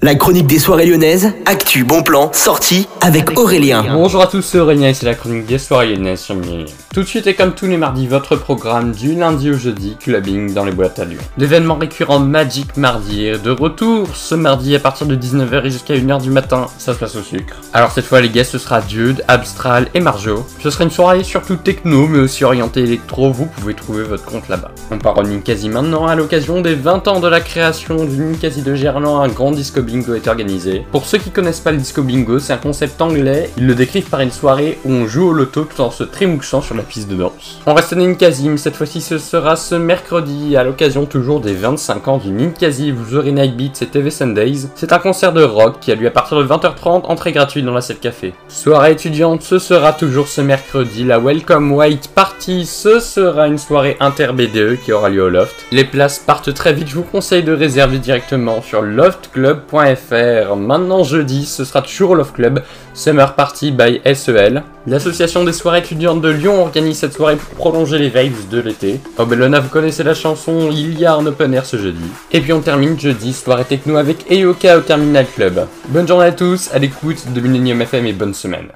La chronique des soirées lyonnaises, actu, bon plan, sortie avec Aurélien. Bonjour à tous, c'est Aurélien et c'est la chronique des soirées lyonnaises sur Mini. Tout de suite et comme tous les mardis, votre programme du lundi au jeudi, clubbing dans les boîtes à Lyon. L'événement récurrent Magic Mardi est de retour ce mardi à partir de 19h et jusqu'à 1h du matin, ça se passe au sucre. Alors cette fois les guests ce sera Jude, Abstral et Marjo. Ce sera une soirée surtout techno mais aussi orientée électro, vous pouvez trouver votre compte là-bas. On part au Ninkasi maintenant à l'occasion des 20 ans de la création du Ninkasi de Gerland, un grand disco bingo est organisé. Pour ceux qui connaissent pas le disco bingo, c'est un concept anglais. Ils le décrivent par une soirée où on joue au loto tout en se trémouchant sur la piste de danse. On reste à Ninkasi, cette fois-ci ce sera ce mercredi à l'occasion toujours des 25 ans du Ninkasi. Vous aurez Nightbeat et TV Sundays. C'est un concert de rock qui a lieu à partir de 20h30, entrée gratuite dans la salle café. Soirée étudiante, ce sera toujours ce mercredi. La Welcome White Party, ce sera une soirée inter BDE qui aura lieu au Loft. Les places partent très vite, je vous conseille de réserver directement sur Maintenant jeudi, ce sera toujours Love Club, Summer Party by SEL. L'association des soirées étudiantes de Lyon organise cette soirée pour prolonger les vibes de l'été. Oh Bellona, vous connaissez la chanson, il y a un open air ce jeudi. Et puis on termine jeudi, soirée techno avec Eyoka au Terminal Club. Bonne journée à tous, à l'écoute de Millennium FM et bonne semaine.